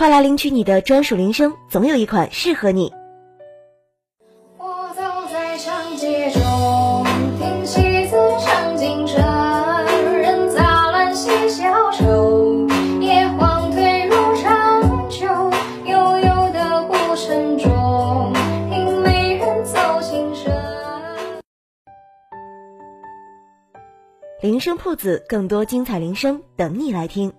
快来领取你的专属铃声总有一款适合你。我走在长街中听戏子唱京城人杂乱戏小丑叶黄褪入长秋悠悠的古城中听美人奏琴声铃声铺子更多精彩铃声等你来听。